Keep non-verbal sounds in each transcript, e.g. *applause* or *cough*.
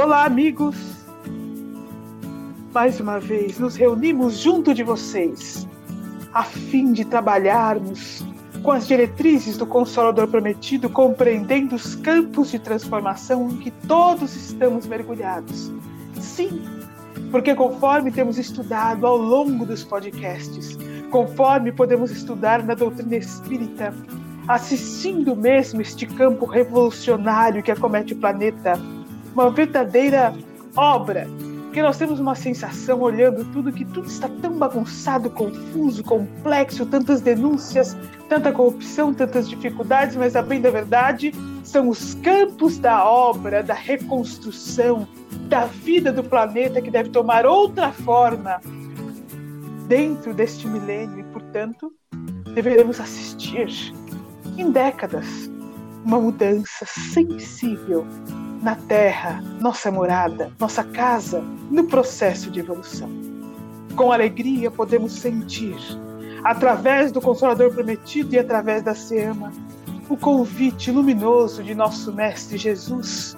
Olá, amigos! Mais uma vez nos reunimos junto de vocês, a fim de trabalharmos com as diretrizes do Consolador Prometido, compreendendo os campos de transformação em que todos estamos mergulhados. Sim, porque conforme temos estudado ao longo dos podcasts, conforme podemos estudar na doutrina espírita, assistindo mesmo este campo revolucionário que acomete o planeta, uma verdadeira obra, que nós temos uma sensação olhando tudo que tudo está tão bagunçado, confuso, complexo, tantas denúncias, tanta corrupção, tantas dificuldades, mas a bem da verdade são os campos da obra, da reconstrução, da vida do planeta que deve tomar outra forma. Dentro deste milênio e, portanto, deveremos assistir em décadas uma mudança sensível na Terra, nossa morada, nossa casa, no processo de evolução. Com alegria podemos sentir, através do Consolador Prometido e através da Seama, o convite luminoso de nosso Mestre Jesus,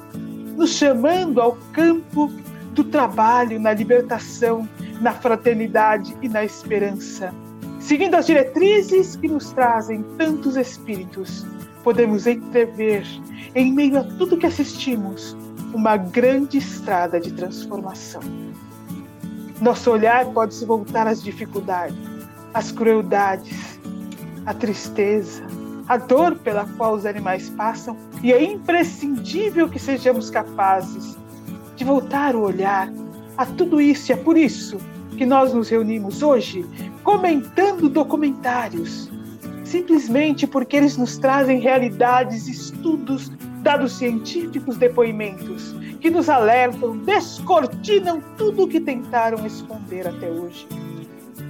nos chamando ao campo do trabalho na libertação, na fraternidade e na esperança. Seguindo as diretrizes que nos trazem tantos espíritos, podemos entrever, em meio a tudo que assistimos, uma grande estrada de transformação. Nosso olhar pode se voltar às dificuldades, às crueldades, à tristeza, à dor pela qual os animais passam, e é imprescindível que sejamos capazes de voltar o olhar a tudo isso, e é por isso que nós nos reunimos hoje comentando documentários simplesmente porque eles nos trazem realidades, estudos, dados científicos, depoimentos que nos alertam, descortinam tudo o que tentaram esconder até hoje.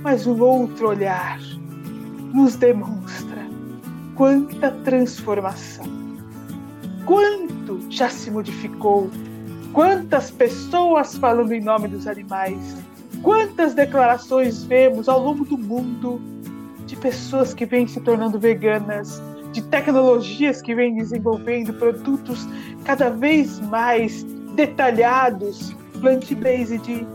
Mas o outro olhar nos demonstra quanta transformação, quanto já se modificou, quantas pessoas falando em nome dos animais, quantas declarações vemos ao longo do mundo de pessoas que vêm se tornando veganas, de tecnologias que vêm desenvolvendo produtos cada vez mais detalhados, plant-based,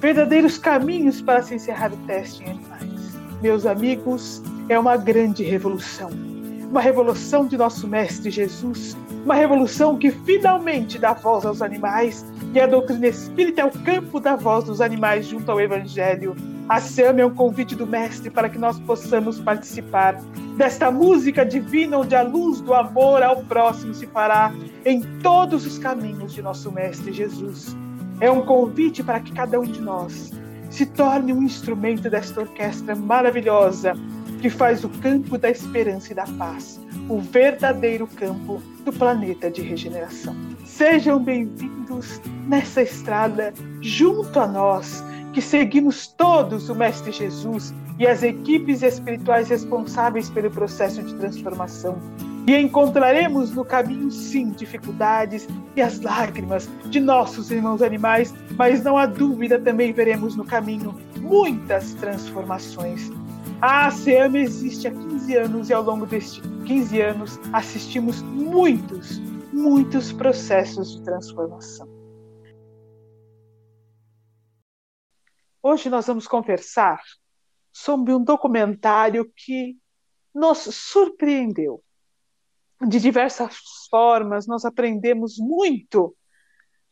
verdadeiros caminhos para se encerrar o teste em animais. Meus amigos, é uma grande revolução. Uma revolução de nosso Mestre Jesus, uma revolução que finalmente dá voz aos animais, e a doutrina espírita é o campo da voz dos animais junto ao Evangelho a SAM é um convite do Mestre para que nós possamos participar desta música divina onde a luz do amor ao próximo se fará em todos os caminhos de nosso Mestre Jesus. É um convite para que cada um de nós se torne um instrumento desta orquestra maravilhosa que faz o campo da esperança e da paz, o verdadeiro campo do planeta de regeneração. Sejam bem-vindos nessa estrada junto a nós que seguimos todos o Mestre Jesus e as equipes espirituais responsáveis pelo processo de transformação. E encontraremos no caminho, sim, dificuldades e as lágrimas de nossos irmãos animais, mas não há dúvida, também veremos no caminho muitas transformações. A ASEAM existe há 15 anos e ao longo destes 15 anos assistimos muitos, muitos processos de transformação. Hoje nós vamos conversar sobre um documentário que nos surpreendeu. De diversas formas, nós aprendemos muito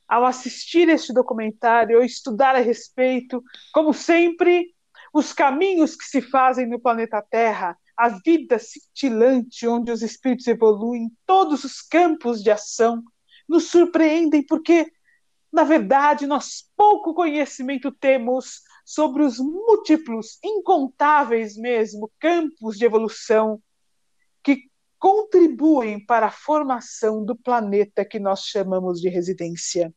ao assistir este documentário, ao estudar a respeito, como sempre, os caminhos que se fazem no planeta Terra, a vida cintilante onde os espíritos evoluem, todos os campos de ação, nos surpreendem porque na verdade, nós pouco conhecimento temos sobre os múltiplos, incontáveis mesmo, campos de evolução que contribuem para a formação do planeta que nós chamamos de residência.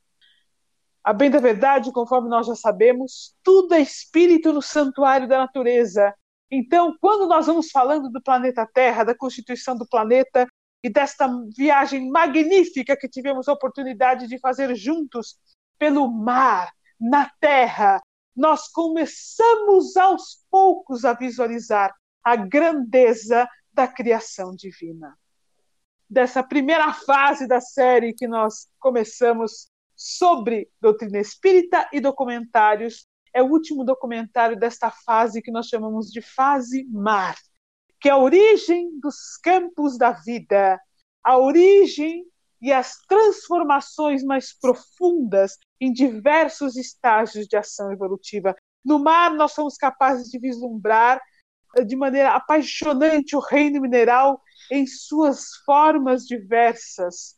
A bem da verdade, conforme nós já sabemos, tudo é espírito no santuário da natureza. Então, quando nós vamos falando do planeta Terra, da constituição do planeta, e desta viagem magnífica que tivemos a oportunidade de fazer juntos pelo mar, na terra, nós começamos aos poucos a visualizar a grandeza da criação divina. dessa primeira fase da série que nós começamos sobre doutrina espírita e documentários. É o último documentário desta fase que nós chamamos de fase mar, que a origem dos campos da vida, a origem e as transformações mais profundas em diversos estágios de ação evolutiva. No mar, nós somos capazes de vislumbrar eh, de maneira apaixonante o reino mineral em suas formas diversas.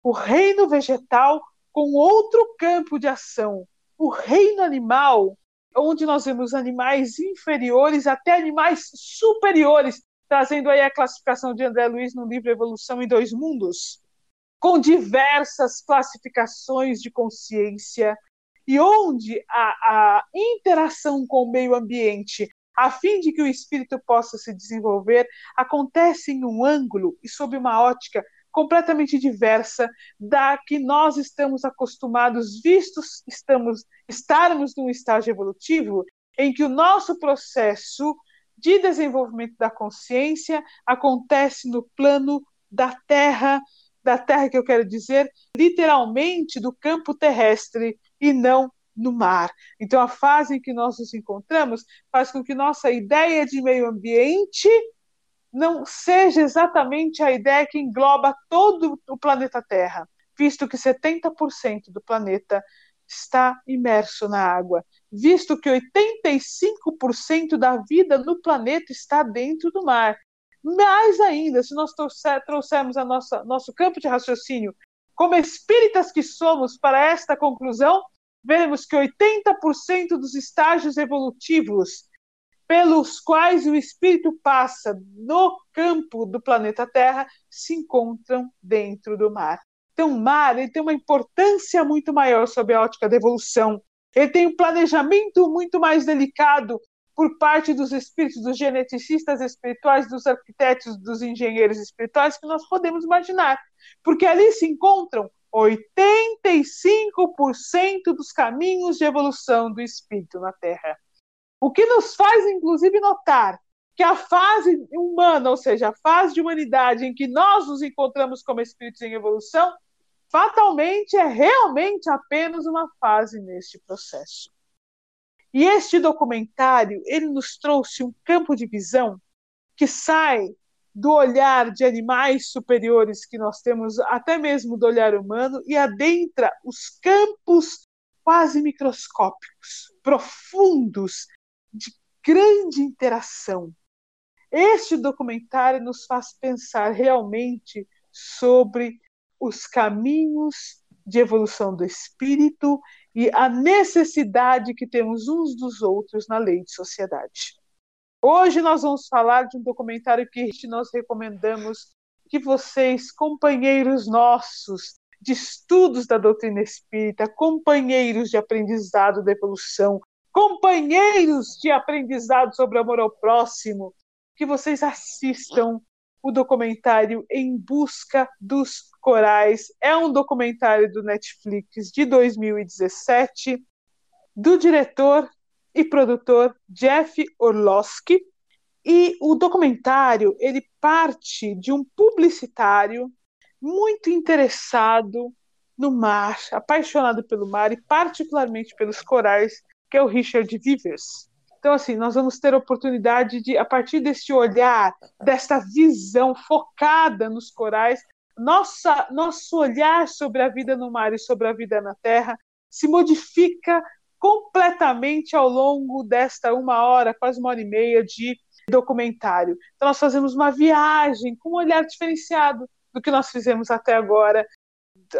O reino vegetal com outro campo de ação. O reino animal, onde nós vemos animais inferiores até animais superiores, trazendo aí a classificação de André Luiz no livro Evolução em Dois Mundos, com diversas classificações de consciência, e onde a, a interação com o meio ambiente, a fim de que o espírito possa se desenvolver, acontece em um ângulo e sob uma ótica completamente diversa da que nós estamos acostumados, vistos estamos estarmos num estágio evolutivo em que o nosso processo de desenvolvimento da consciência acontece no plano da Terra, da Terra que eu quero dizer, literalmente do campo terrestre e não no mar. Então a fase em que nós nos encontramos faz com que nossa ideia de meio ambiente não seja exatamente a ideia que engloba todo o planeta Terra, visto que 70% do planeta está imerso na água, visto que 85% da vida no planeta está dentro do mar. Mais ainda, se nós trouxermos a nossa, nosso campo de raciocínio como espíritas que somos para esta conclusão, veremos que 80% dos estágios evolutivos pelos quais o espírito passa no campo do planeta Terra se encontram dentro do mar. Então, o mar ele tem uma importância muito maior sob a ótica da evolução. Ele tem um planejamento muito mais delicado por parte dos espíritos, dos geneticistas espirituais, dos arquitetos, dos engenheiros espirituais que nós podemos imaginar. Porque ali se encontram 85% dos caminhos de evolução do espírito na Terra. O que nos faz, inclusive, notar que a fase humana, ou seja, a fase de humanidade em que nós nos encontramos como espíritos em evolução, fatalmente é realmente apenas uma fase neste processo. E este documentário, ele nos trouxe um campo de visão que sai do olhar de animais superiores que nós temos, até mesmo do olhar humano, e adentra os campos quase microscópicos, profundos, de grande interação. Este documentário nos faz pensar realmente sobre os caminhos de evolução do espírito e a necessidade que temos uns dos outros na lei de sociedade. Hoje nós vamos falar de um documentário que nós recomendamos que vocês, companheiros nossos de estudos da doutrina espírita, companheiros de aprendizado da evolução, companheiros de aprendizado sobre amor ao próximo, que vocês assistam o documentário Em Busca dos Corais. É um documentário do Netflix de 2017, do diretor e produtor Jeff Orlowski. E o documentário ele parte de um publicitário muito interessado no mar, apaixonado pelo mar e particularmente pelos corais que é o Richard Vivers. Então, assim, nós vamos ter a oportunidade de, a partir desse olhar, desta visão focada nos corais, nossa, nosso olhar sobre a vida no mar e sobre a vida na terra se modifica completamente ao longo desta uma hora, quase uma hora e meia de documentário. Então, nós fazemos uma viagem com um olhar diferenciado do que nós fizemos até agora,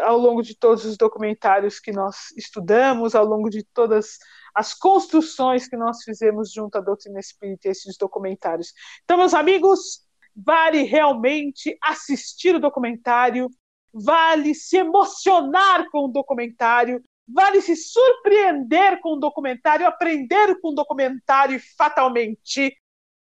ao longo de todos os documentários que nós estudamos, ao longo de todas as construções que nós fizemos junto à doutrina espírita e esses documentários. Então, meus amigos, vale realmente assistir o documentário, vale se emocionar com o documentário, vale se surpreender com o documentário, aprender com o documentário e fatalmente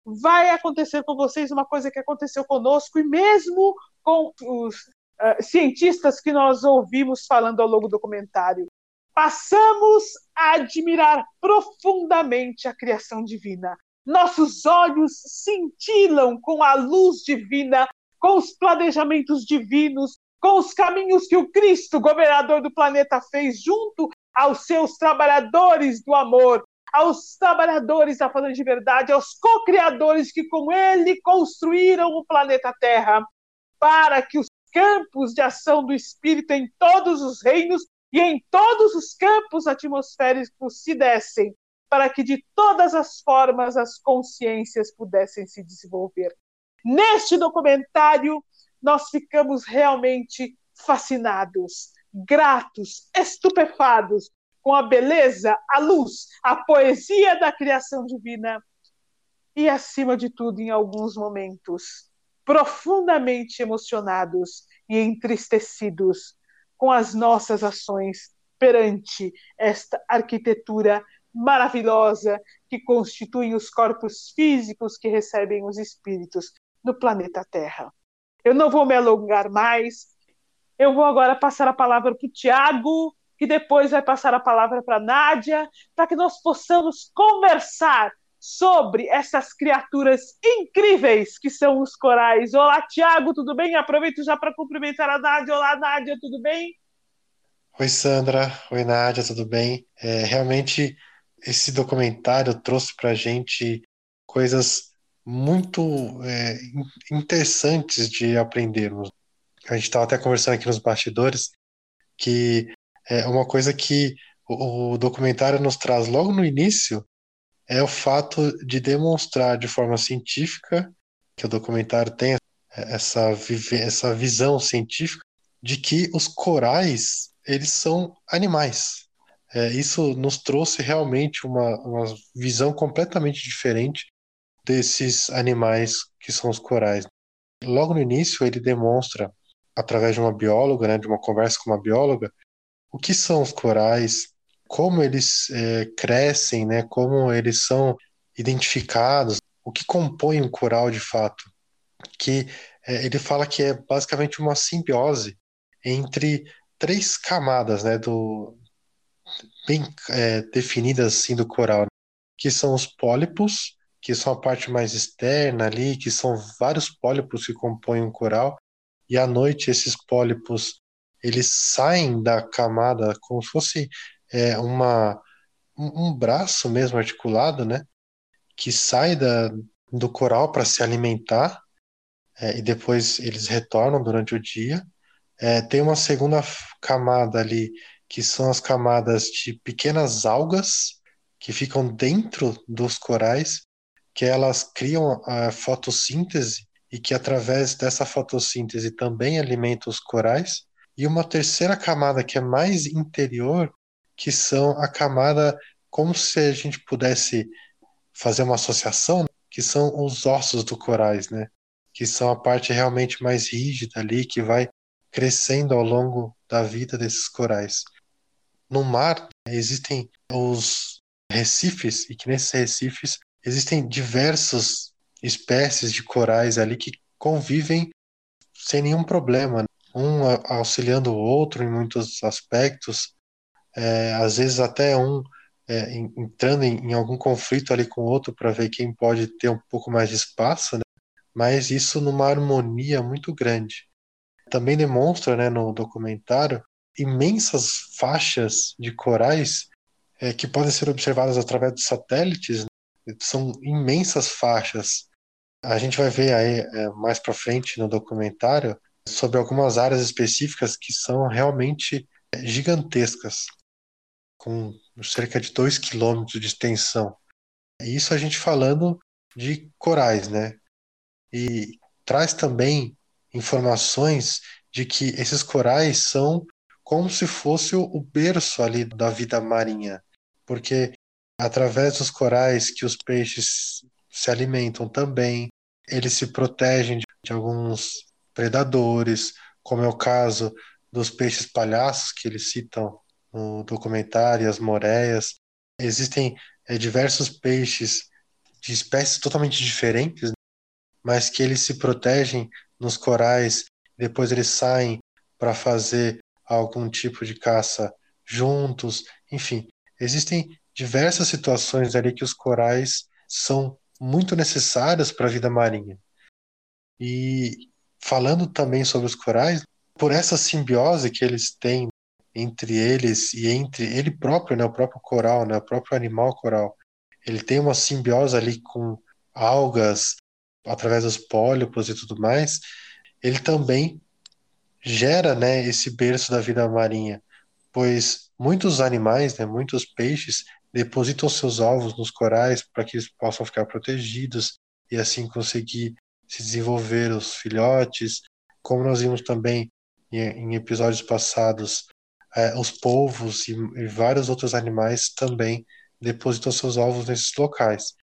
vai acontecer com vocês uma coisa que aconteceu conosco e mesmo com os uh, cientistas que nós ouvimos falando ao longo do documentário passamos a admirar profundamente a criação divina. Nossos olhos cintilam com a luz divina com os planejamentos divinos, com os caminhos que o Cristo, governador do planeta, fez junto aos seus trabalhadores do amor, aos trabalhadores da falando de verdade, aos co-criadores que com ele construíram o planeta Terra, para que os campos de ação do Espírito em todos os reinos e em todos os campos atmosféricos se dessem, para que de todas as formas as consciências pudessem se desenvolver. Neste documentário, nós ficamos realmente fascinados, gratos, estupefados com a beleza, a luz, a poesia da criação divina e, acima de tudo, em alguns momentos, profundamente emocionados e entristecidos com as nossas ações perante esta arquitetura maravilhosa que constitui os corpos físicos que recebem os espíritos no planeta Terra. Eu não vou me alongar mais. Eu vou agora passar a palavra para o Tiago, que depois vai passar a palavra para a Nádia, para que nós possamos conversar sobre essas criaturas incríveis que são os corais. Olá, Tiago, tudo bem? Aproveito já para cumprimentar a Nádia. Olá, Nádia, tudo bem? Oi, Sandra. Oi, Nádia, tudo bem? É, realmente, esse documentário trouxe para a gente coisas muito é, interessantes de aprendermos. A gente estava até conversando aqui nos bastidores que é uma coisa que o, o documentário nos traz logo no início é o fato de demonstrar de forma científica que o documentário tem essa, essa visão científica de que os corais eles são animais. É, isso nos trouxe realmente uma, uma visão completamente diferente desses animais que são os corais. Logo no início, ele demonstra, através de uma bióloga, né, de uma conversa com uma bióloga, o que são os corais, como eles é, crescem, né, como eles são identificados, o que compõe um coral de fato. Que é, ele fala que é basicamente uma simbiose entre três camadas, né, do bem é, definidas assim do coral, que são os pólipos, que são a parte mais externa ali, que são vários pólipos que compõem um coral, e à noite esses pólipos eles saem da camada como se fosse é, uma, um, braço mesmo articulado, né? Que sai da, do coral para se alimentar é, e depois eles retornam durante o dia. É, tem uma segunda camada ali que são as camadas de pequenas algas que ficam dentro dos corais que elas criam a fotossíntese e que através dessa fotossíntese também alimentam os corais, e uma terceira camada que é mais interior, que são a camada como se a gente pudesse fazer uma associação, que são os ossos do corais, né? Que são a parte realmente mais rígida ali que vai crescendo ao longo da vida desses corais. No mar existem os recifes e que nesses recifes existem diversas espécies de corais ali que convivem sem nenhum problema, um auxiliando o outro em muitos aspectos, é, às vezes até um é, entrando em, em, algum conflito ali com o outro para ver quem pode ter um pouco mais de espaço, né? mas isso numa harmonia muito grande. Também demonstra né, no documentário imensas faixas de corais é, que podem ser observadas através de satélites são imensas faixas. A gente vai ver aí é, mais para frente no documentário sobre algumas áreas específicas que são realmente é, gigantescas, com cerca de 2 quilômetros de extensão. Isso a gente falando de corais, né? E traz também informações de que esses corais são como se fosse o berço ali da vida marinha, porque através dos corais que os peixes se alimentam também. Eles se protegem de alguns predadores, como é o caso dos peixes palhaços que eles citam no documentário, as moreias. Existem é, diversos peixes de espécies totalmente diferentes, mas que eles se protegem nos corais, depois eles saem para fazer algum tipo de caça juntos, enfim, existem diversas situações ali que os corais são muito necessários para a vida marinha. E falando também sobre os corais, por essa simbiose que eles têm entre eles e entre ele próprio, né, o próprio coral, né, o próprio animal coral, ele tem uma simbiose ali com algas, através dos pólipos e tudo mais, ele também gera, né, esse berço da vida marinha, pois muitos animais, né, muitos peixes depositam seus ovos nos corais para que eles possam ficar protegidos e assim conseguir se desenvolver os filhotes, como nós vimos também em, episódios passados, é, os polvos e, e vários outros animais também depositam seus ovos nesses locais.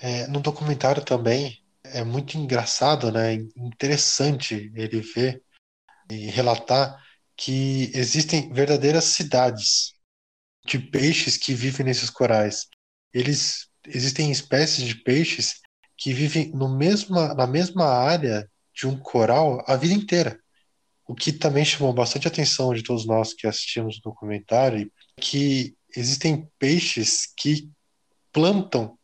É, no documentário também é muito engraçado, né, interessante ele ver e relatar que existem verdadeiras cidades de peixes que vivem nesses corais. Eles existem espécies de peixes que vivem no mesma, na mesma área de um coral a vida inteira. O que também chamou bastante atenção de todos nós que assistimos o documentário, que existem peixes que plantam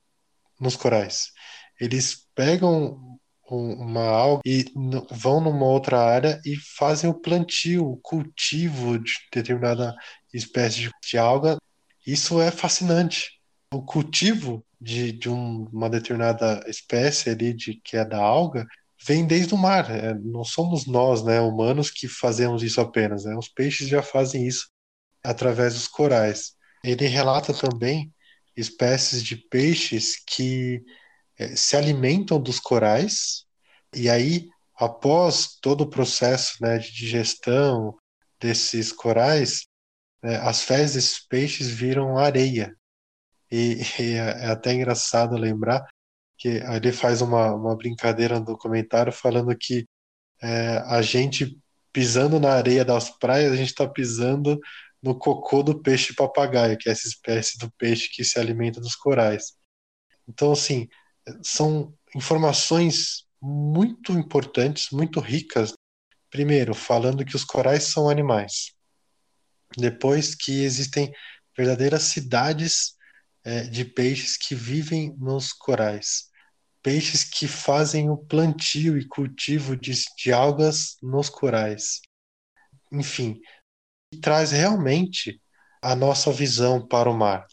nos corais. Eles pegam uma alga e vão numa outra área e fazem o plantio, o cultivo de determinada espécie de alga. Isso é fascinante. O cultivo de, de um, uma determinada espécie ali de que é da alga vem desde o mar. É, não somos nós, né, humanos, que fazemos isso apenas. Né? Os peixes já fazem isso através dos corais. Ele relata também espécies de peixes que é, se alimentam dos corais e aí, após todo o processo né, de digestão desses corais, né, as fezes desses peixes viram areia. E, *laughs* e é, até engraçado lembrar que ele faz uma, uma brincadeira no documentário falando que é, a gente pisando na areia das praias, a gente está pisando no cocô do peixe papagaio, que é essa espécie do peixe que se alimenta dos corais. Então, assim, são informações muito importantes, muito ricas. Primeiro, falando que os corais são animais. Depois, que existem verdadeiras cidades é, de peixes que vivem nos corais. Peixes que fazem o plantio e cultivo de, de algas nos corais. Enfim, traz realmente a nossa visão para o mar.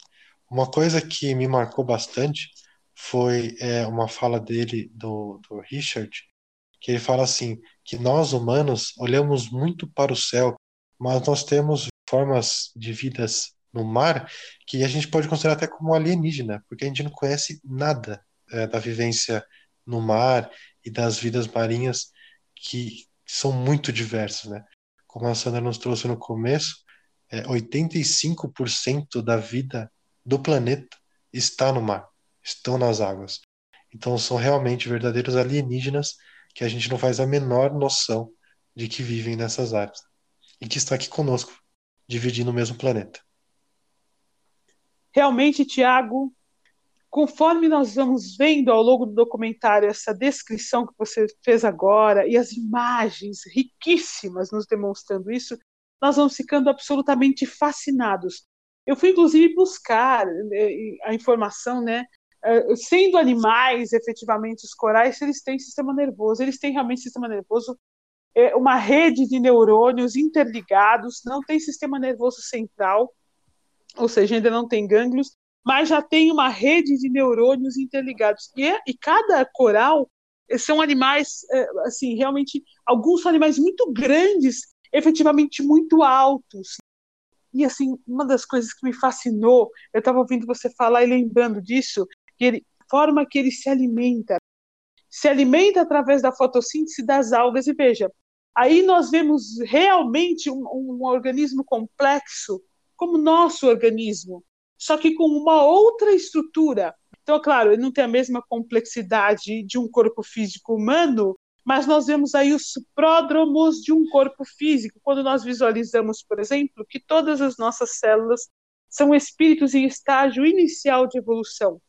Uma coisa que me marcou bastante foi é, uma fala dele, do, do Richard, que ele fala assim, que nós humanos olhamos muito para o céu, mas nós temos formas de vidas no mar que a gente pode considerar até como alienígena, porque a gente não conhece nada é, da vivência no mar e das vidas marinhas que são muito diversas, né? Como a Sandra nos trouxe no começo, é, 85% da vida do planeta está no mar estão nas águas. Então são realmente verdadeiros alienígenas que a gente não faz a menor noção de que vivem nessas áreas e que está aqui conosco, dividindo o mesmo planeta. Realmente, Tiago, conforme nós vamos vendo ao longo do documentário essa descrição que você fez agora e as imagens riquíssimas nos demonstrando isso, nós vamos ficando absolutamente fascinados. Eu fui inclusive buscar né, a informação, né, eh, sendo animais, efetivamente, os corais, eles têm sistema nervoso, eles têm realmente sistema nervoso, é uma rede de neurônios interligados, não tem sistema nervoso central, ou seja, ainda não tem gânglios, mas já tem uma rede de neurônios interligados. E, é, e cada coral eh, são animais, eh, assim, realmente, alguns são animais muito grandes, efetivamente muito altos. E, assim, uma das coisas que me fascinou, eu estava ouvindo você falar e lembrando disso, que ele, forma que ele se alimenta. Se alimenta através da fotossíntese das algas. E veja, aí nós vemos realmente um, um organismo complexo, como nosso organismo, só que com uma outra estrutura. Então, claro, ele não tem a mesma complexidade de um corpo físico humano, mas nós vemos aí os pródromos de um corpo físico, quando nós visualizamos, por exemplo, que todas as nossas células são espíritos em estágio inicial de evolução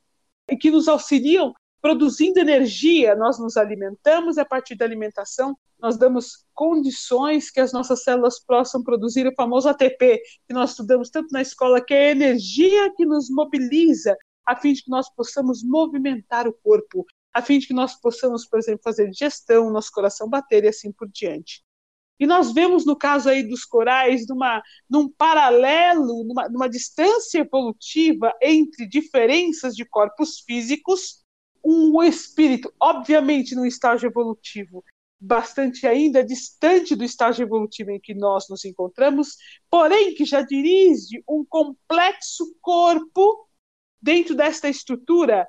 e que nos auxiliam produzindo energia, nós nos alimentamos a partir da alimentação nós damos condições que as nossas células possam produzir o famoso ATP, que nós estudamos tanto na escola, que é a energia que nos mobiliza a fim de que nós possamos movimentar o corpo. a fim de que nós possamos, por exemplo, fazer digestão, nosso coração bater e assim por diante. E nós vemos no caso aí dos corais, numa, num paralelo, numa, numa distância evolutiva entre diferenças de corpos físicos, um espírito, obviamente, num estágio evolutivo bastante ainda distante do estágio evolutivo em que nós nos encontramos, porém que já dirige um complexo corpo dentro desta estrutura,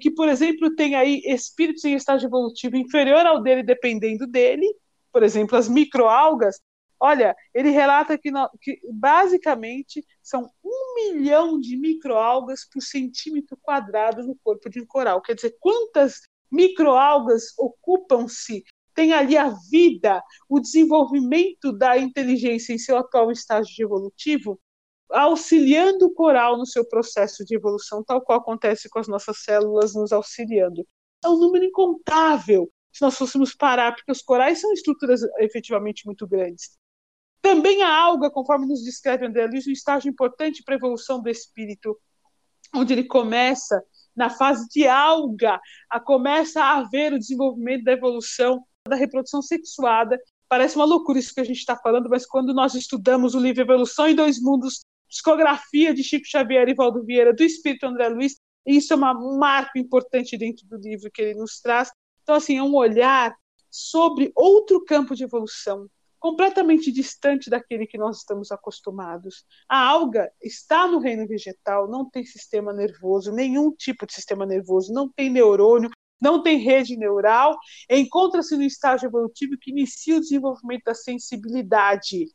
que, por exemplo, tem aí espíritos em estágio evolutivo inferior ao dele, dependendo dele, por exemplo, as microalgas. Olha, ele relata que, que basicamente são um milhão de microalgas por centímetro quadrado no corpo de um coral. Quer dizer, quantas microalgas ocupam-se tem ali a vida, o desenvolvimento da inteligência em seu atual estágio evolutivo, auxiliando o coral no seu processo de evolução, tal qual acontece com as nossas células nos auxiliando. É um número incontável, se nós fôssemos parar, porque os corais são estruturas efetivamente muito grandes. Também a alga, conforme nos descreve André Luiz, um estágio importante para a evolução do espírito, onde ele começa na fase de alga, a começa a haver o desenvolvimento da evolução da reprodução sexuada. Parece uma loucura isso que a gente está falando, mas quando nós estudamos o livro Evolução em Dois Mundos, psicografia de Chico Xavier e Valdo Vieira, do Espírito André Luiz, isso é uma, um marco importante dentro do livro que ele nos traz. Então, assim, é um olhar sobre outro campo de evolução, completamente distante daquele que nós estamos acostumados. A alga está no reino vegetal, não tem sistema nervoso, nenhum tipo de sistema nervoso, não tem neurônio, não tem rede neural, encontra-se no estágio evolutivo que inicia o desenvolvimento da sensibilidade.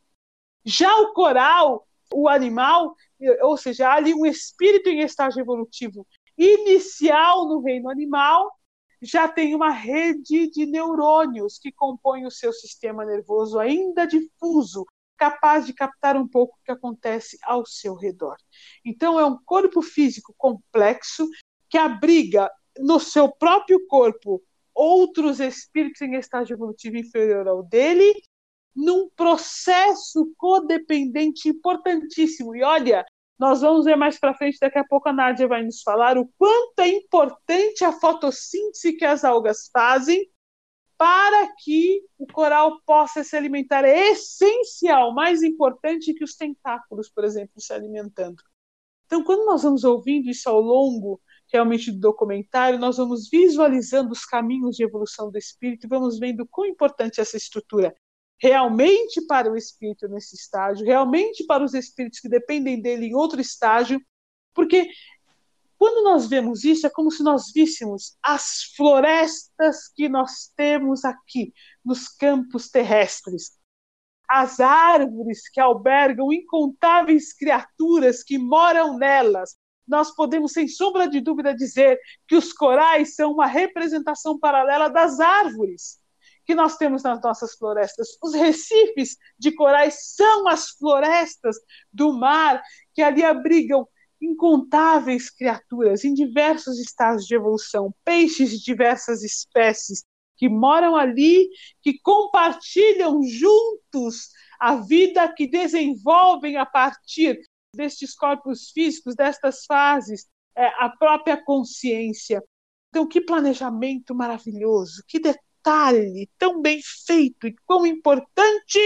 Já o coral, o animal, ou seja, há ali um espírito em estágio evolutivo inicial no reino animal, já tem uma rede de neurônios que compõem o seu sistema nervoso ainda difuso, capaz de captar um pouco o que acontece ao seu redor. Então, é um corpo físico complexo que abriga no seu próprio corpo outros espíritos em estágio evolutivo inferior ao dele, num processo codependente importantíssimo. E olha, nós vamos ver mais para frente, daqui a pouco a Nádia vai nos falar o quanto é importante a fotossíntese que as algas fazem para que o coral possa se alimentar. É essencial, mais importante que os tentáculos, por exemplo, se alimentando. Então, quando nós vamos ouvindo isso ao longo realmente do documentário, nós vamos visualizando os caminhos de evolução do espírito e vamos vendo quão importante é essa estrutura realmente para o espírito nesse estágio, realmente para os espíritos que dependem dele em outro estágio, porque quando nós vemos isso, é como se nós víssemos as florestas que nós temos aqui nos campos terrestres, as árvores que albergam incontáveis criaturas que moram nelas, nós podemos, sem sombra de dúvida, dizer que os corais são uma representação paralela das árvores que nós temos nas nossas florestas. Os recifes de corais são as florestas do mar que ali abrigam incontáveis criaturas em diversos estados de evolução, peixes de diversas espécies que moram ali, que compartilham juntos a vida que desenvolvem a partir destes corpos físicos, destas fases, é, a própria consciência. Então, que planejamento maravilhoso, que detalhe tão bem feito e quão importante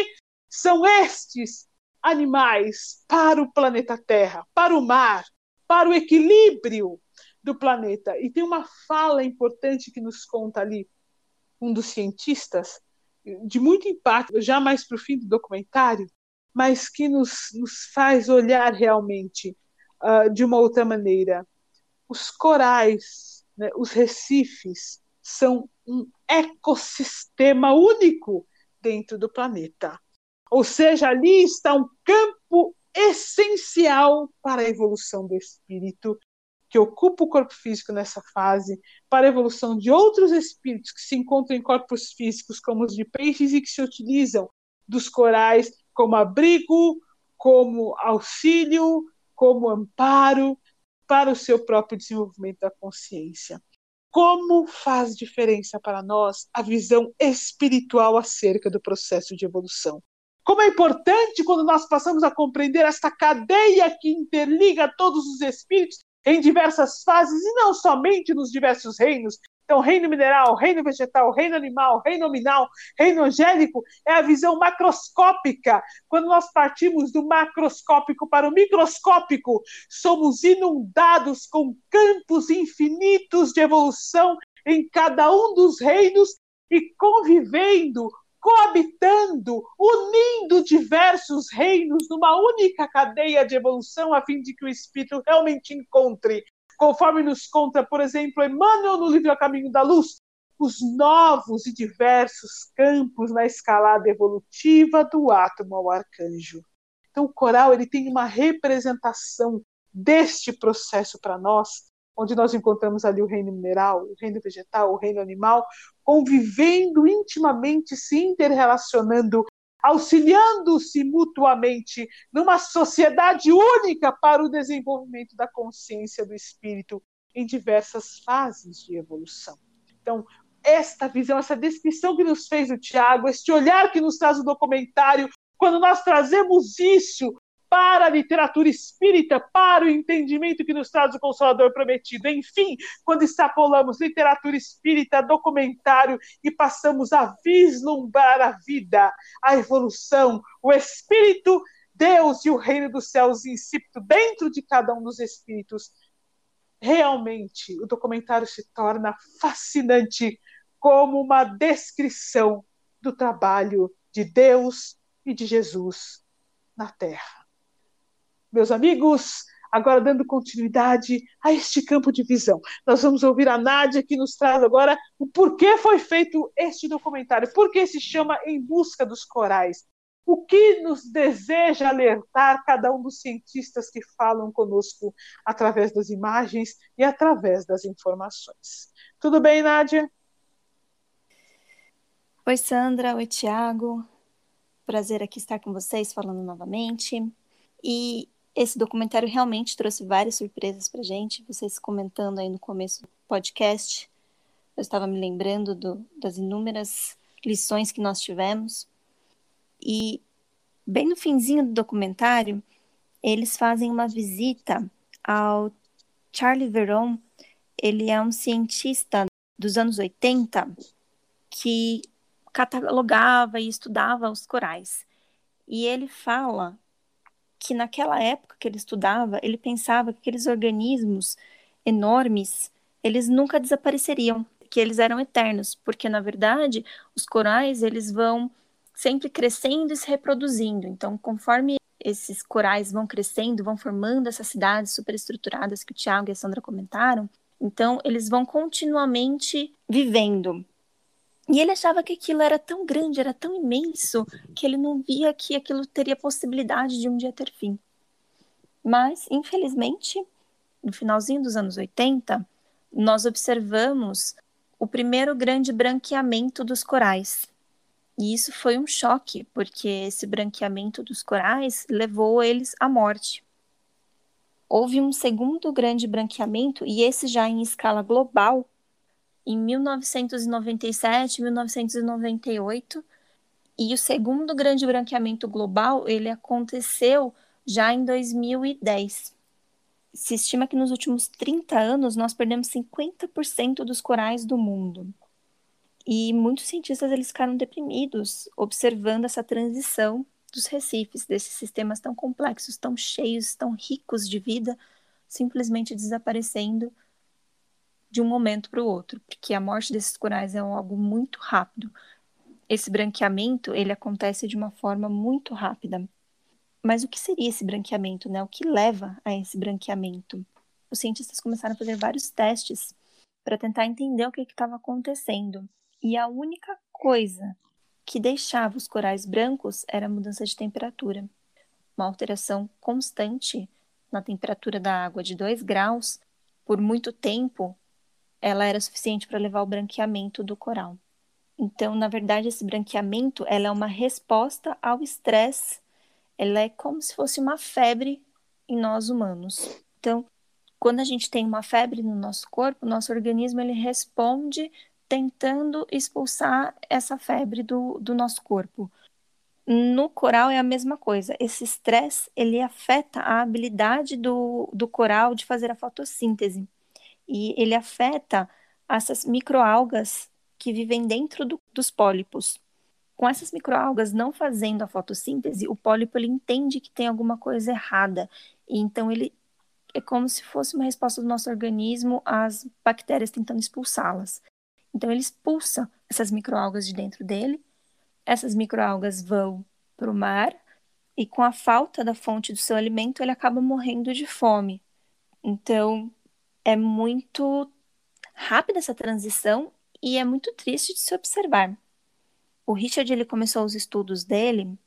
são estes animais para o planeta Terra, para o mar, para o equilíbrio do planeta. E tem uma fala importante que nos conta ali um dos cientistas, de muito impacto, já mais para o fim do documentário, mas que nos, nos faz olhar realmente uh, de uma outra maneira. Os corais, né, os recifes, são um ecossistema único dentro do planeta. Ou seja, ali está um campo essencial para a evolução do espírito, que ocupa o corpo físico nessa fase, para a evolução de outros espíritos que se encontram em corpos físicos, como os de peixes, e que se utilizam dos corais como abrigo, como auxílio, como amparo para o seu próprio desenvolvimento da consciência. Como faz diferença para nós a visão espiritual acerca do processo de evolução? Como é importante quando nós passamos a compreender esta cadeia que interliga todos os espíritos em diversas fases, e não somente nos diversos reinos, Então, reino mineral, reino vegetal, reino animal, reino nominal, reino angélico é a visão macroscópica. Quando nós partimos do macroscópico para o microscópico, somos inundados com campos infinitos de evolução em cada um dos reinos e convivendo, coabitando, unindo diversos reinos numa única cadeia de evolução a fim de que o espírito realmente encontre conforme nos conta, por exemplo, Emmanuel no livro A Caminho da Luz, os novos e diversos campos na escalada evolutiva do átomo ao arcanjo. Então, o coral ele tem uma representação deste processo para nós, onde nós encontramos ali o reino mineral, o reino vegetal, o reino animal, convivendo intimamente, se interrelacionando auxiliando-se mutuamente numa sociedade única para o desenvolvimento da consciência do espírito em diversas fases de evolução. Então, esta visão, essa descrição que nos fez o Tiago, este olhar que nos traz o documentário, quando nós trazemos isso para a literatura espírita, para o entendimento que nos traz o Consolador Prometido. Enfim, quando extrapolamos literatura espírita, documentário e passamos a vislumbrar a vida, a evolução, o espírito, Deus e o reino dos céus insípido dentro de cada um dos espíritos, realmente o documentário se torna fascinante como uma descrição do trabalho de Deus e de Jesus na Terra meus amigos, agora dando continuidade a este campo de visão. Nós vamos ouvir a Nádia que nos traz agora o porquê foi feito este documentário, por que se chama Em Busca dos Corais. O que nos deseja alertar cada um dos cientistas que falam conosco através das imagens e através das informações. Tudo bem, Nádia? Oi, Sandra. Oi, Tiago. Prazer aqui estar com vocês falando novamente. E esse documentário realmente trouxe várias surpresas para gente. Vocês comentando aí no começo do podcast, eu estava me lembrando do, das inúmeras lições que nós tivemos. E bem no finzinho do documentário, eles fazem uma visita ao Charlie Veron. Ele é um cientista dos anos 80 que catalogava e estudava os corais. E ele fala que naquela época que ele estudava, ele pensava que aqueles organismos enormes, eles nunca desapareceriam, que eles eram eternos, porque na verdade os corais eles vão sempre crescendo e se reproduzindo. Então, conforme esses corais vão crescendo, vão formando essas cidades superestruturadas que o Tiago e a Sandra comentaram, então eles vão continuamente vivendo. E ele achava que aquilo era tão grande, era tão imenso, que ele não via que aquilo teria possibilidade de um dia ter fim. Mas, infelizmente, no finalzinho dos anos 80, nós observamos o primeiro grande branqueamento dos corais. E isso foi um choque, porque esse branqueamento dos corais levou eles à morte. Houve um segundo grande branqueamento, e esse já em escala global, em 1997, 1998, e o segundo grande branqueamento global, ele aconteceu já em 2010. Se estima que nos últimos 30 anos nós perdemos 50% dos corais do mundo. E muitos cientistas eles ficaram deprimidos observando essa transição dos recifes, desses sistemas tão complexos, tão cheios, tão ricos de vida, simplesmente desaparecendo de um momento para o outro, porque a morte desses corais é algo muito rápido. Esse branqueamento, ele acontece de uma forma muito rápida. Mas o que seria esse branqueamento, né? O que leva a esse branqueamento? Os cientistas começaram a fazer vários testes para tentar entender o que estava acontecendo. E a única coisa que deixava os corais brancos era a mudança de temperatura. Uma alteração constante na temperatura da água de 2 graus por muito tempo ela era suficiente para levar ao branqueamento do coral. Então, na verdade, esse branqueamento ela é uma resposta ao estresse. Ela é como se fosse uma febre em nós humanos. Então, quando a gente tem uma febre no nosso corpo, nosso organismo ele responde tentando expulsar essa febre do, do nosso corpo. No coral é a mesma coisa. Esse estresse ele afeta a habilidade do, do coral de fazer a fotossíntese e ele afeta essas microalgas que vivem dentro do, dos pólipos. Com essas microalgas não fazendo a fotossíntese, o pólipo ele entende que tem alguma coisa errada. E então ele é como se fosse uma resposta do nosso organismo às bactérias tentando expulsá-las. Então ele expulsa essas microalgas de dentro dele. Essas microalgas vão para o mar e com a falta da fonte do seu alimento ele acaba morrendo de fome. Então é muito rápida essa transição e é muito triste de se observar. O Richard ele começou os estudos dele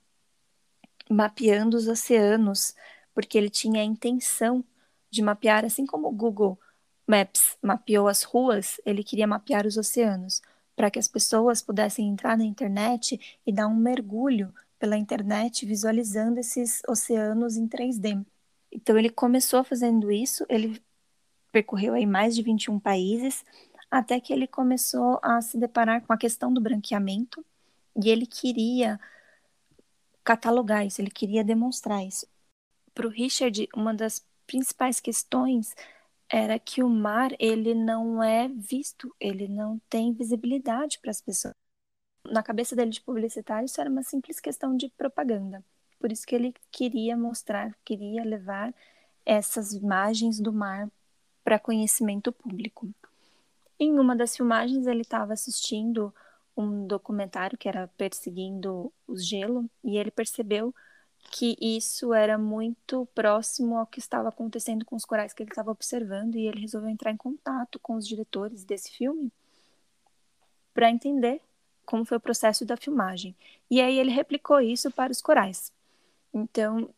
mapeando os oceanos, porque ele tinha a intenção de mapear, assim como o Google Maps mapeou as ruas, ele queria mapear os oceanos, para que as pessoas pudessem entrar na internet e dar um mergulho pela internet visualizando esses oceanos em 3D. Então ele começou fazendo isso, ele percorreu aí mais de 21 países, até que ele começou a se deparar com a questão do branqueamento e ele queria catalogar isso, ele queria demonstrar isso. Para o Richard, uma das principais questões era que o mar ele não é visto, ele não tem visibilidade para as pessoas. Na cabeça dele de publicitário, isso era uma simples questão de propaganda. Por isso que ele queria mostrar, queria levar essas imagens do mar para conhecimento público. Em uma das filmagens, ele estava assistindo um documentário que era perseguindo o gelo e ele percebeu que isso era muito próximo ao que estava acontecendo com os corais que ele estava observando e ele resolveu entrar em contato com os diretores desse filme para entender como foi o processo da filmagem. E aí ele replicou isso para os corais. Então,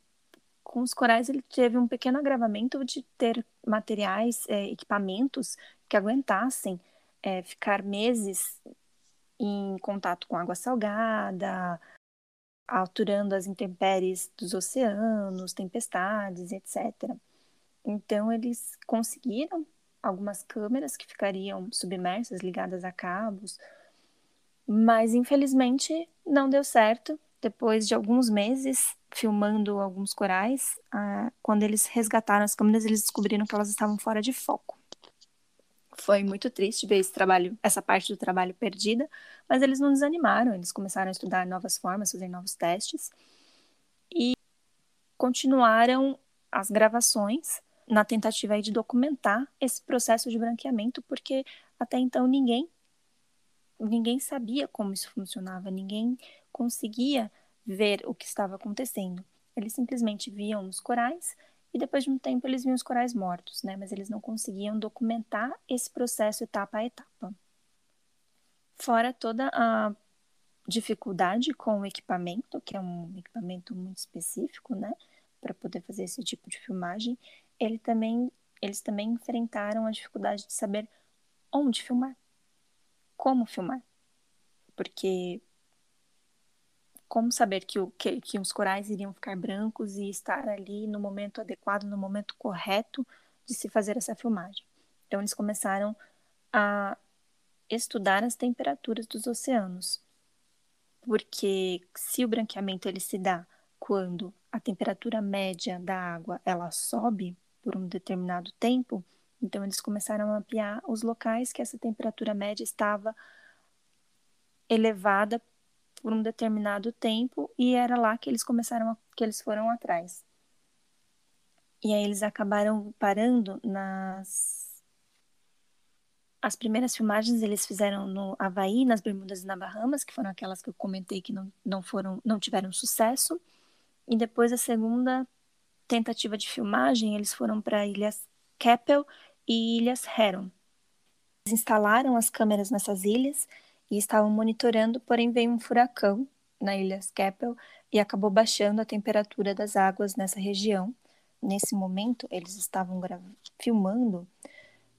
com os corais ele teve um pequeno agravamento de ter materiais, é, equipamentos que aguentassem é, ficar meses em contato com água salgada, alturando as intempéries dos oceanos, tempestades, etc. Então eles conseguiram algumas câmeras que ficariam submersas, ligadas a cabos, mas infelizmente não deu certo depois de alguns meses filmando alguns corais, ah, quando eles resgataram as câmeras, eles descobriram que elas estavam fora de foco. Foi muito triste ver esse trabalho, essa parte do trabalho perdida, mas eles não desanimaram, eles começaram a estudar novas formas, fazer novos testes e continuaram as gravações na tentativa de documentar esse processo de branqueamento, porque até então ninguém ninguém sabia como isso funcionava, ninguém conseguia ver o que estava acontecendo. Eles simplesmente viam os corais e depois de um tempo eles viam os corais mortos, né? Mas eles não conseguiam documentar esse processo etapa a etapa. Fora toda a dificuldade com o equipamento, que é um equipamento muito específico, né, para poder fazer esse tipo de filmagem, ele também, eles também enfrentaram a dificuldade de saber onde filmar, como filmar, porque como saber que, o, que, que os corais iriam ficar brancos e estar ali no momento adequado, no momento correto de se fazer essa filmagem. Então, eles começaram a estudar as temperaturas dos oceanos, porque se o branqueamento ele se dá quando a temperatura média da água ela sobe por um determinado tempo, então eles começaram a mapear os locais que essa temperatura média estava elevada por um determinado tempo e era lá que eles começaram a, que eles foram atrás. E aí eles acabaram parando nas as primeiras filmagens eles fizeram no Havaí, nas Bermudas e na Bahamas, que foram aquelas que eu comentei que não, não foram não tiveram sucesso. E depois a segunda tentativa de filmagem, eles foram para Ilhas Keppel e Ilhas Heron. Eles instalaram as câmeras nessas ilhas e estavam monitorando, porém veio um furacão na ilha Skeppel e acabou baixando a temperatura das águas nessa região. Nesse momento, eles estavam filmando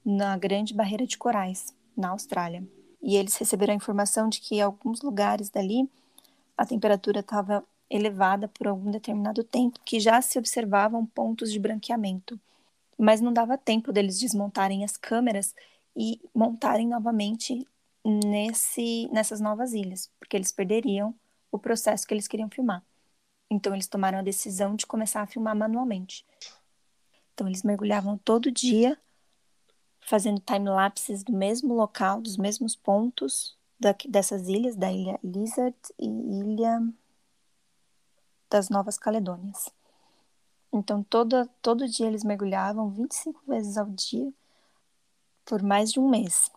na Grande Barreira de Corais, na Austrália. E eles receberam a informação de que em alguns lugares dali a temperatura estava elevada por algum determinado tempo, que já se observavam pontos de branqueamento. Mas não dava tempo deles desmontarem as câmeras e montarem novamente nesse, nessas novas ilhas, porque eles perderiam o processo que eles queriam filmar. Então eles tomaram a decisão de começar a filmar manualmente. Então eles mergulhavam todo dia, fazendo time-lapses do mesmo local, dos mesmos pontos dessas ilhas, da ilha Lizard e ilha das Novas Caledônias. Então, todo, todo dia eles mergulhavam 25 vezes ao dia por mais de um mês,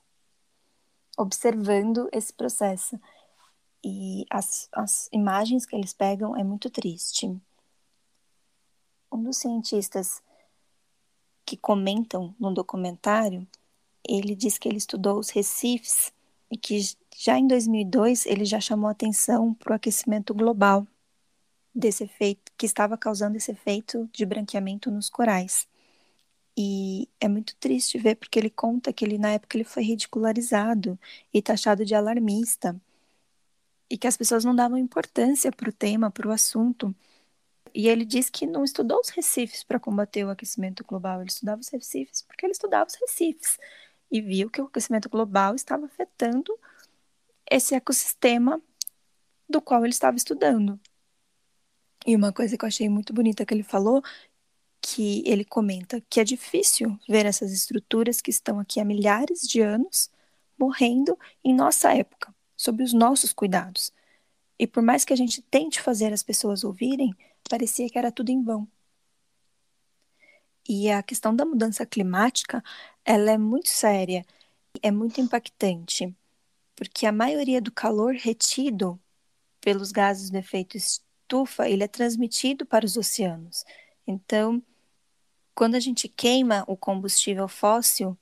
observando esse processo. E as, as imagens que eles pegam é muito triste. Um dos cientistas que comentam no documentário, ele diz que ele estudou os recifes e que já em 2002 ele já chamou atenção para o aquecimento global desse efeito que estava causando esse efeito de branqueamento nos corais. E é muito triste ver porque ele conta que ele na época ele foi ridicularizado e taxado de alarmista e que as pessoas não davam importância para o tema, para o assunto. E ele diz que não estudou os recifes para combater o aquecimento global, ele estudava os recifes porque ele estudava os recifes e viu que o aquecimento global estava afetando esse ecossistema do qual ele estava estudando. E uma coisa que eu achei muito bonita que ele falou, que ele comenta que é difícil ver essas estruturas que estão aqui há milhares de anos morrendo em nossa época, sob os nossos cuidados. E por mais que a gente tente fazer as pessoas ouvirem, parecia que era tudo em vão. E a questão da mudança climática, ela é muito séria, é muito impactante, porque a maioria do calor retido pelos gases do efeito estufa, ele é transmitido para os oceanos. Então, quando a gente queima o combustível fóssil,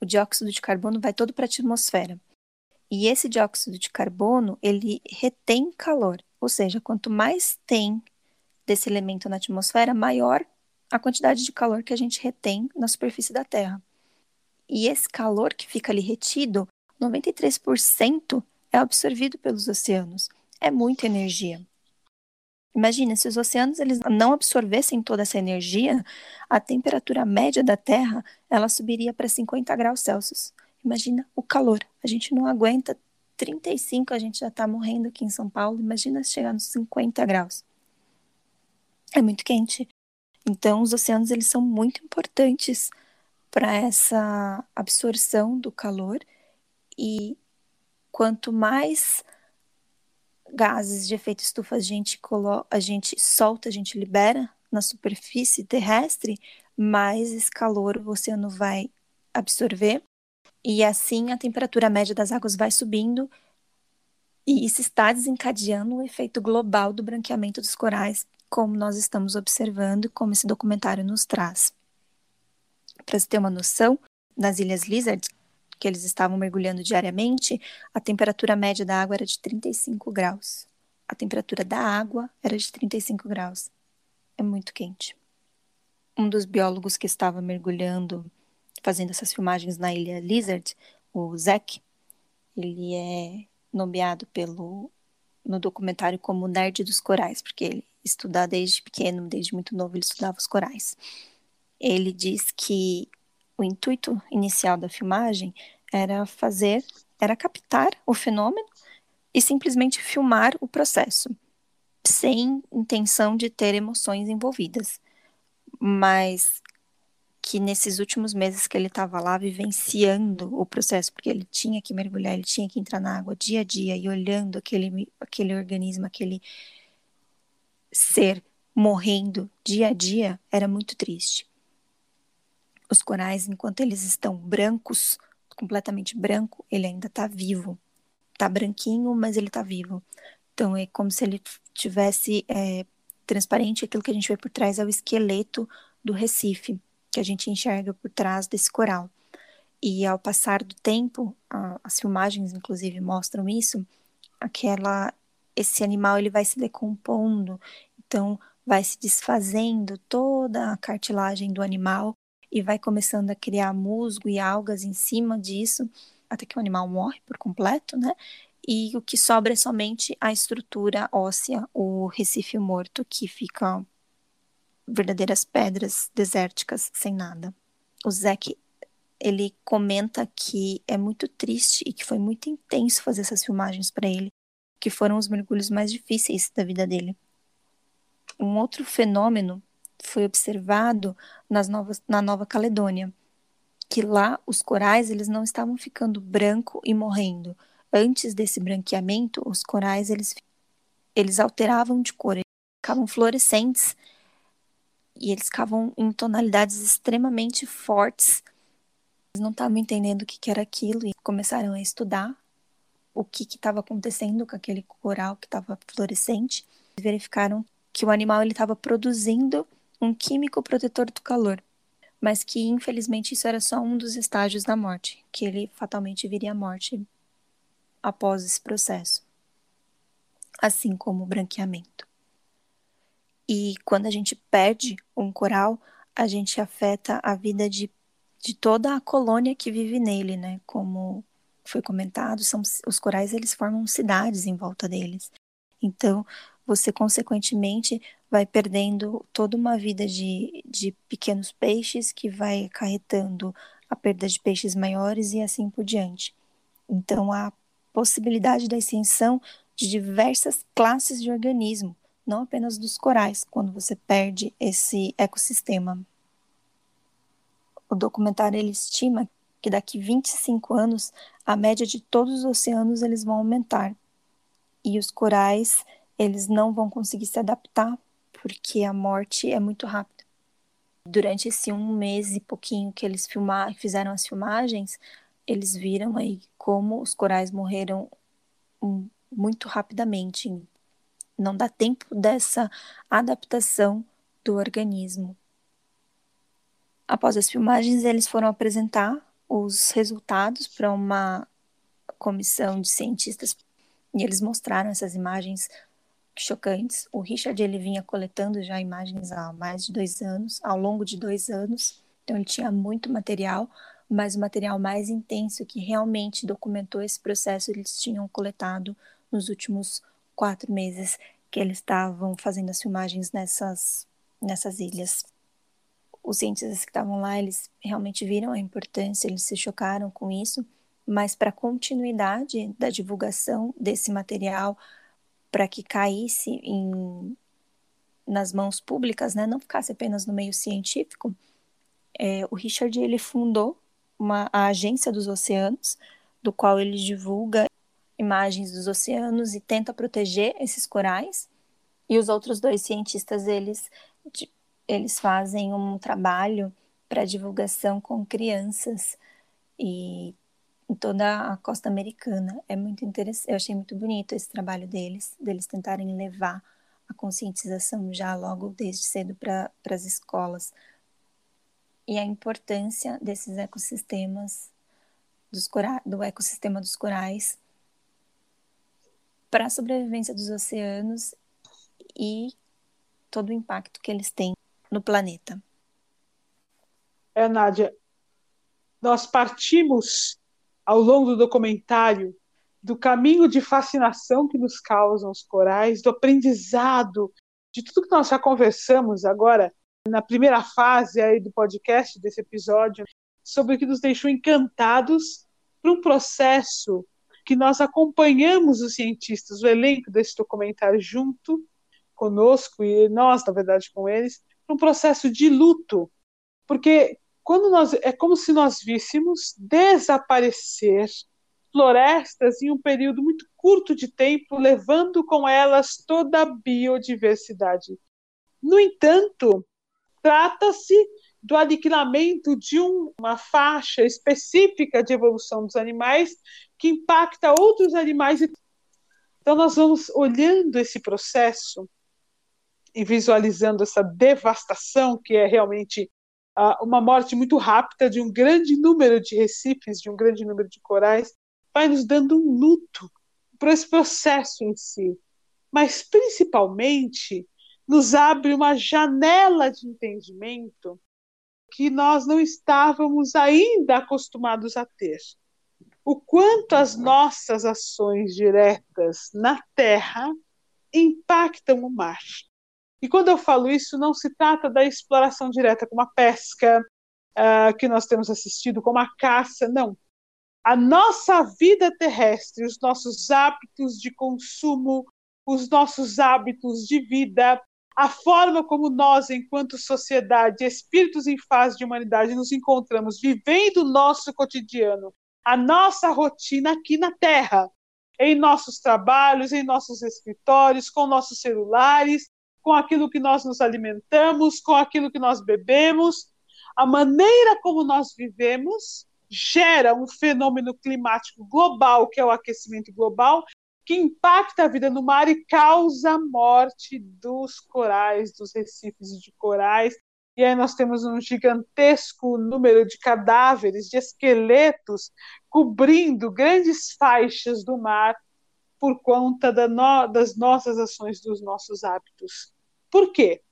o dióxido de carbono vai todo para a atmosfera. E esse dióxido de carbono, ele retém calor. Ou seja, quanto mais tem desse elemento na atmosfera, maior a quantidade de calor que a gente retém na superfície da Terra. E esse calor que fica ali retido, 93% é absorvido pelos oceanos. É muita energia. Imagina, se os oceanos eles não absorvessem toda essa energia, a temperatura média da Terra ela subiria para 50 graus Celsius. Imagina o calor. A gente não aguenta 35, a gente já está morrendo aqui em São Paulo. Imagina chegar nos 50 graus. É muito quente. Então, os oceanos eles são muito importantes para essa absorção do calor e quanto mais gases de efeito estufa a gente, a gente solta, a gente libera na superfície terrestre, mais esse calor o oceano vai absorver e assim a temperatura média das águas vai subindo e isso está desencadeando o efeito global do branqueamento dos corais, como nós estamos observando, como esse documentário nos traz. Para você ter uma noção, nas Ilhas Lizard, que eles estavam mergulhando diariamente, a temperatura média da água era de 35 graus. A temperatura da água era de 35 graus. É muito quente. Um dos biólogos que estava mergulhando, fazendo essas filmagens na ilha Lizard, o Zack, ele é nomeado pelo no documentário como nerd dos corais, porque ele estuda desde pequeno, desde muito novo, ele estudava os corais. Ele diz que o intuito inicial da filmagem era fazer, era captar o fenômeno e simplesmente filmar o processo, sem intenção de ter emoções envolvidas. Mas que nesses últimos meses que ele estava lá vivenciando o processo, porque ele tinha que mergulhar, ele tinha que entrar na água dia a dia e olhando aquele, aquele organismo, aquele ser morrendo dia a dia, era muito triste. Os corais, enquanto eles estão brancos, completamente branco, ele ainda está vivo. Está branquinho, mas ele está vivo. Então é como se ele tivesse é, transparente. Aquilo que a gente vê por trás é o esqueleto do Recife, que a gente enxerga por trás desse coral. E ao passar do tempo, a, as filmagens inclusive mostram isso, aquela esse animal ele vai se decompondo, então vai se desfazendo toda a cartilagem do animal e vai começando a criar musgo e algas em cima disso, até que o animal morre por completo, né? E o que sobra é somente a estrutura óssea, o recife morto, que fica verdadeiras pedras desérticas sem nada. O Zack ele comenta que é muito triste e que foi muito intenso fazer essas filmagens para ele, que foram os mergulhos mais difíceis da vida dele. Um outro fenômeno foi observado nas novas, na Nova Caledônia, que lá os corais eles não estavam ficando branco e morrendo. Antes desse branqueamento, os corais eles, eles alteravam de cor, eles ficavam fluorescentes e eles ficavam em tonalidades extremamente fortes. Eles não estavam entendendo o que, que era aquilo e começaram a estudar o que estava acontecendo com aquele coral que estava fluorescente. Verificaram que o animal ele estava produzindo um químico protetor do calor, mas que infelizmente isso era só um dos estágios da morte, que ele fatalmente viria à morte após esse processo, assim como o branqueamento. E quando a gente perde um coral, a gente afeta a vida de, de toda a colônia que vive nele, né? Como foi comentado, são, os corais eles formam cidades em volta deles. Então, você consequentemente vai perdendo toda uma vida de, de pequenos peixes que vai acarretando a perda de peixes maiores e assim por diante. Então, a possibilidade da extinção de diversas classes de organismo, não apenas dos corais, quando você perde esse ecossistema. O documentário ele estima que daqui 25 anos a média de todos os oceanos eles vão aumentar e os corais eles não vão conseguir se adaptar porque a morte é muito rápida. Durante esse um mês e pouquinho que eles filmar, fizeram as filmagens, eles viram aí como os corais morreram muito rapidamente. Não dá tempo dessa adaptação do organismo. Após as filmagens, eles foram apresentar os resultados para uma comissão de cientistas e eles mostraram essas imagens chocantes. O Richard ele vinha coletando já imagens há mais de dois anos, ao longo de dois anos, então ele tinha muito material, mas o material mais intenso que realmente documentou esse processo eles tinham coletado nos últimos quatro meses que eles estavam fazendo as filmagens nessas, nessas ilhas. Os cientistas que estavam lá, eles realmente viram a importância, eles se chocaram com isso, mas para a continuidade da divulgação desse material, para que caísse em, nas mãos públicas, né, não ficasse apenas no meio científico, é, o Richard ele fundou uma, a Agência dos Oceanos, do qual ele divulga imagens dos oceanos e tenta proteger esses corais. E os outros dois cientistas eles eles fazem um trabalho para divulgação com crianças e em toda a costa americana. É muito interessante, eu achei muito bonito esse trabalho deles, deles tentarem levar a conscientização já logo desde cedo para as escolas. E a importância desses ecossistemas, dos cora do ecossistema dos corais, para a sobrevivência dos oceanos e todo o impacto que eles têm no planeta. É, Nádia, nós partimos ao longo do documentário do caminho de fascinação que nos causam os corais, do aprendizado, de tudo que nós já conversamos agora na primeira fase aí do podcast, desse episódio, sobre o que nos deixou encantados para um processo que nós acompanhamos os cientistas, o elenco desse documentário junto conosco e nós, na verdade, com eles, um processo de luto, porque quando nós é como se nós víssemos desaparecer florestas em um período muito curto de tempo, levando com elas toda a biodiversidade. No entanto, trata-se do aniquilamento de um, uma faixa específica de evolução dos animais que impacta outros animais. Então, nós vamos olhando esse processo e visualizando essa devastação que é realmente uma morte muito rápida de um grande número de recifes, de um grande número de corais, vai nos dando um luto para esse processo em si. Mas, principalmente, nos abre uma janela de entendimento que nós não estávamos ainda acostumados a ter. O quanto as nossas ações diretas na Terra impactam o mar. E quando eu falo isso, não se trata da exploração direta, como a pesca uh, que nós temos assistido, como a caça, não. A nossa vida terrestre, os nossos hábitos de consumo, os nossos hábitos de vida, a forma como nós, enquanto sociedade, espíritos em fase de humanidade, nos encontramos vivendo o nosso cotidiano, a nossa rotina aqui na Terra, em nossos trabalhos, em nossos escritórios, com nossos celulares, com aquilo que nós nos alimentamos, com aquilo que nós bebemos. A maneira como nós vivemos gera um fenômeno climático global, que é o aquecimento global, que impacta a vida no mar e causa a morte dos corais, dos recifes de corais. E aí nós temos um gigantesco número de cadáveres, de esqueletos, cobrindo grandes faixas do mar por conta da no, das nossas ações, dos nossos hábitos. Por quê?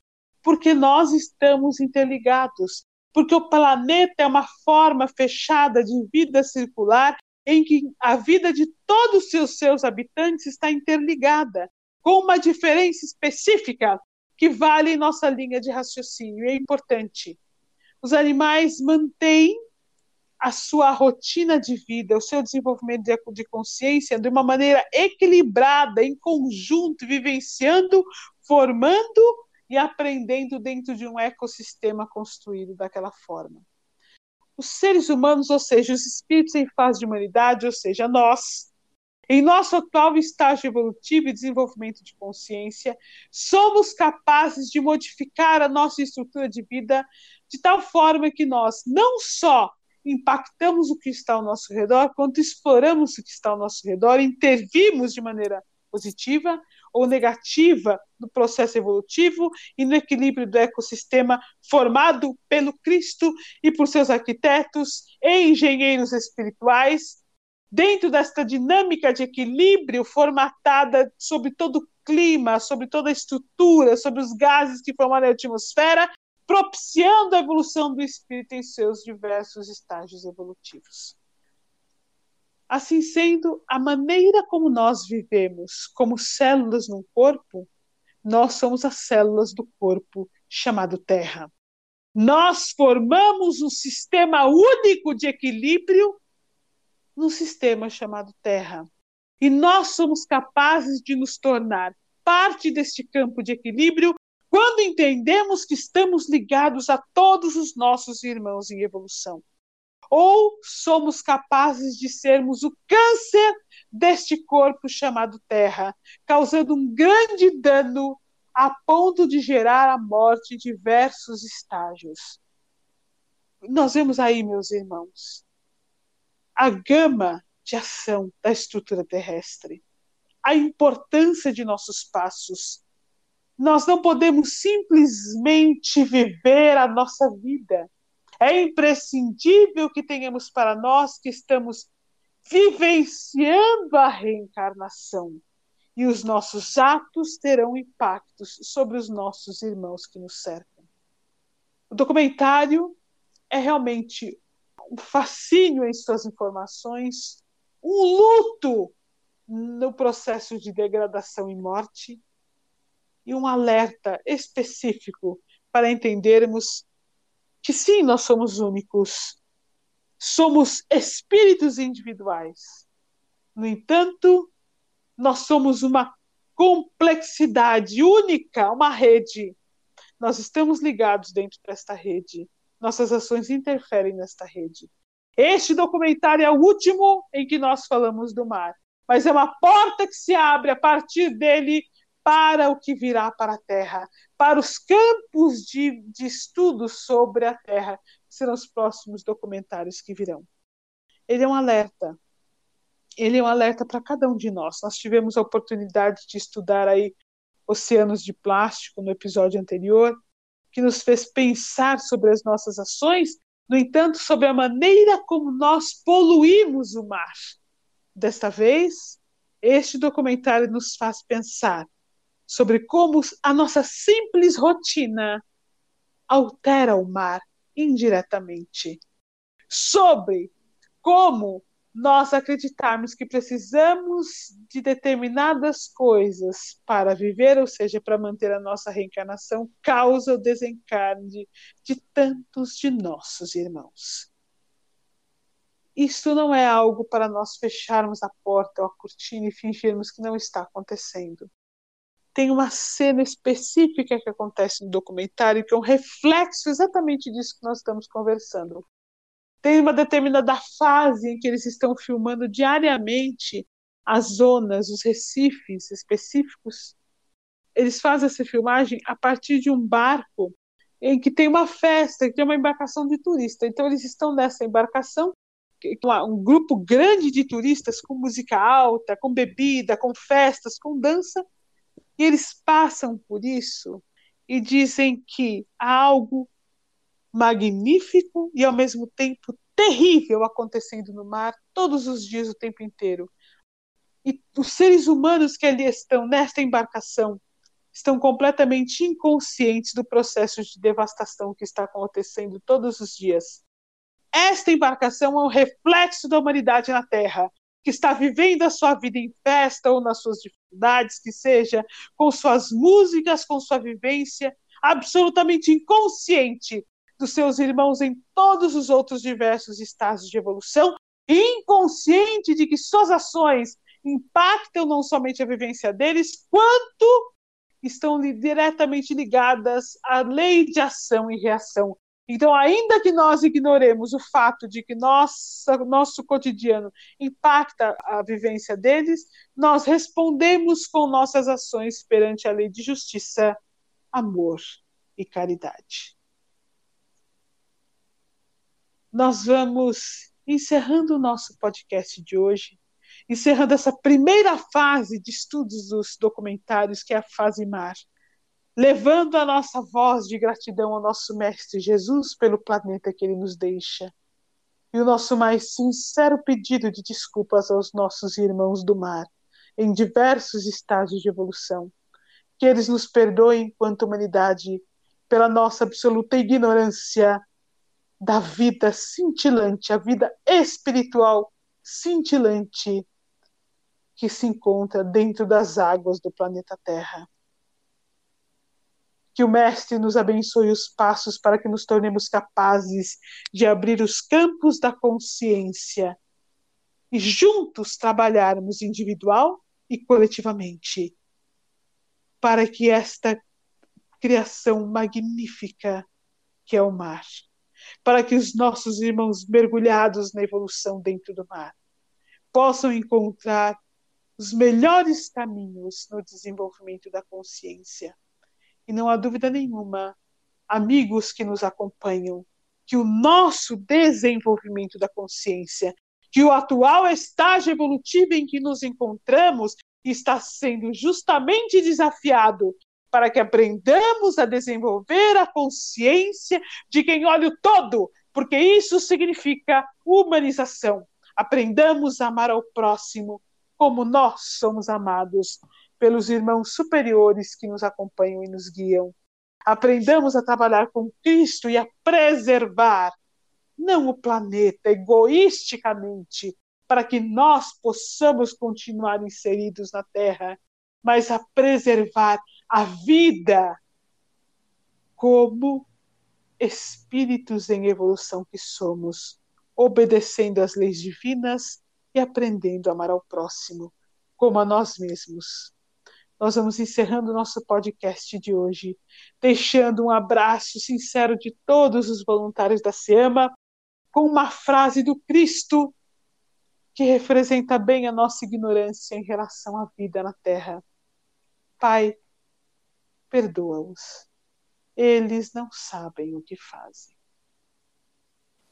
Porque nós estamos interligados, porque o planeta é uma forma fechada de vida circular em que a vida de todos os seus habitantes está interligada, com uma diferença específica que vale nossa linha de raciocínio. É importante. Os animais mantêm a sua rotina de vida, o seu desenvolvimento de, de consciência de uma maneira equilibrada, em conjunto, vivenciando, formando e aprendendo dentro de um ecossistema construído daquela forma. Os seres humanos, ou seja, os espíritos em fase de humanidade, ou seja, nós, em nosso atual estágio evolutivo e desenvolvimento de consciência, somos capazes de modificar a nossa estrutura de vida de tal forma que nós não só impactamos o que está ao nosso redor, quanto exploramos o que está ao nosso redor, intervimos de maneira positiva ou negativa no processo evolutivo e no equilíbrio do ecossistema formado pelo Cristo e por seus arquitetos e engenheiros espirituais, dentro desta dinâmica de equilíbrio formatada sobre todo o clima, sobre toda a estrutura, sobre os gases que formam a atmosfera, propiciando a evolução do espírito em seus diversos estágios evolutivos. Assim sendo, a maneira como nós vivemos como células num corpo, nós somos as células do corpo chamado Terra. Nós formamos um sistema único de equilíbrio no sistema chamado Terra. E nós somos capazes de nos tornar parte deste campo de equilíbrio quando entendemos que estamos ligados a todos os nossos irmãos em evolução ou somos capazes de sermos o câncer deste corpo chamado Terra, causando um grande dano a ponto de gerar a morte em diversos estágios. Nós vemos aí, meus irmãos, a gama de ação da estrutura terrestre, a importância de nossos passos. Nós não podemos simplesmente viver a nossa vida. É imprescindível que tenhamos para nós que estamos vivenciando a reencarnação. E os nossos atos terão impactos sobre os nossos irmãos que nos cercam. O documentário é realmente um fascínio em suas informações, um luto no processo de degradação e morte e um alerta específico para entendermos que sim, nós somos únicos. Somos espíritos individuais. No entanto, nós somos uma complexidade única, uma rede. Nós estamos ligados dentro desta rede. Nossas ações interferem nesta rede. Este documentário é o último em que nós falamos do mar, mas é uma porta que se abre a partir dele para o que virá para a Terra, para os campos de, de estudo sobre a Terra, que serão os próximos documentários que virão. Ele é um alerta. Ele é um alerta para cada um de nós. Nós tivemos a oportunidade de estudar aí oceanos de plástico no episódio anterior, que nos fez pensar sobre as nossas ações, no entanto, sobre a maneira como nós poluímos o mar. Desta vez, este documentário nos faz pensar sobre como a nossa simples rotina altera o mar indiretamente, sobre como nós acreditarmos que precisamos de determinadas coisas para viver, ou seja, para manter a nossa reencarnação, causa o desencarne de tantos de nossos irmãos. Isso não é algo para nós fecharmos a porta ou a cortina e fingirmos que não está acontecendo tem uma cena específica que acontece no documentário que é um reflexo exatamente disso que nós estamos conversando. Tem uma determinada fase em que eles estão filmando diariamente as zonas, os recifes específicos. Eles fazem essa filmagem a partir de um barco em que tem uma festa, que tem uma embarcação de turista. Então eles estão nessa embarcação, um grupo grande de turistas com música alta, com bebida, com festas, com dança, e eles passam por isso e dizem que há algo magnífico e ao mesmo tempo terrível acontecendo no mar todos os dias, o tempo inteiro. E os seres humanos que ali estão nesta embarcação estão completamente inconscientes do processo de devastação que está acontecendo todos os dias. Esta embarcação é um reflexo da humanidade na Terra, que está vivendo a sua vida em festa ou nas suas dificuldades, que seja com suas músicas, com sua vivência, absolutamente inconsciente dos seus irmãos em todos os outros diversos estágios de evolução, inconsciente de que suas ações impactam não somente a vivência deles, quanto estão diretamente ligadas à lei de ação e reação então, ainda que nós ignoremos o fato de que nossa, nosso cotidiano impacta a vivência deles, nós respondemos com nossas ações perante a lei de justiça, amor e caridade. Nós vamos encerrando o nosso podcast de hoje, encerrando essa primeira fase de estudos dos documentários, que é a fase mar levando a nossa voz de gratidão ao nosso Mestre Jesus pelo planeta que ele nos deixa. E o nosso mais sincero pedido de desculpas aos nossos irmãos do mar, em diversos estágios de evolução. Que eles nos perdoem enquanto humanidade pela nossa absoluta ignorância da vida cintilante, a vida espiritual cintilante que se encontra dentro das águas do planeta Terra. Que o Mestre nos abençoe os passos para que nos tornemos capazes de abrir os campos da consciência e juntos trabalharmos individual e coletivamente para que esta criação magnífica que é o mar, para que os nossos irmãos mergulhados na evolução dentro do mar possam encontrar os melhores caminhos no desenvolvimento da consciência e não há dúvida nenhuma, amigos que nos acompanham, que o nosso desenvolvimento da consciência, que o atual estágio evolutivo em que nos encontramos está sendo justamente desafiado para que aprendamos a desenvolver a consciência de quem olha o todo, porque isso significa humanização. Aprendamos a amar ao próximo como nós somos amados pelos irmãos superiores que nos acompanham e nos guiam. Aprendamos a trabalhar com Cristo e a preservar não o planeta egoisticamente, para que nós possamos continuar inseridos na Terra, mas a preservar a vida como espíritos em evolução que somos, obedecendo às leis divinas e aprendendo a amar ao próximo como a nós mesmos nós vamos encerrando o nosso podcast de hoje, deixando um abraço sincero de todos os voluntários da SEAMA, com uma frase do Cristo que representa bem a nossa ignorância em relação à vida na Terra. Pai, perdoa-os. Eles não sabem o que fazem.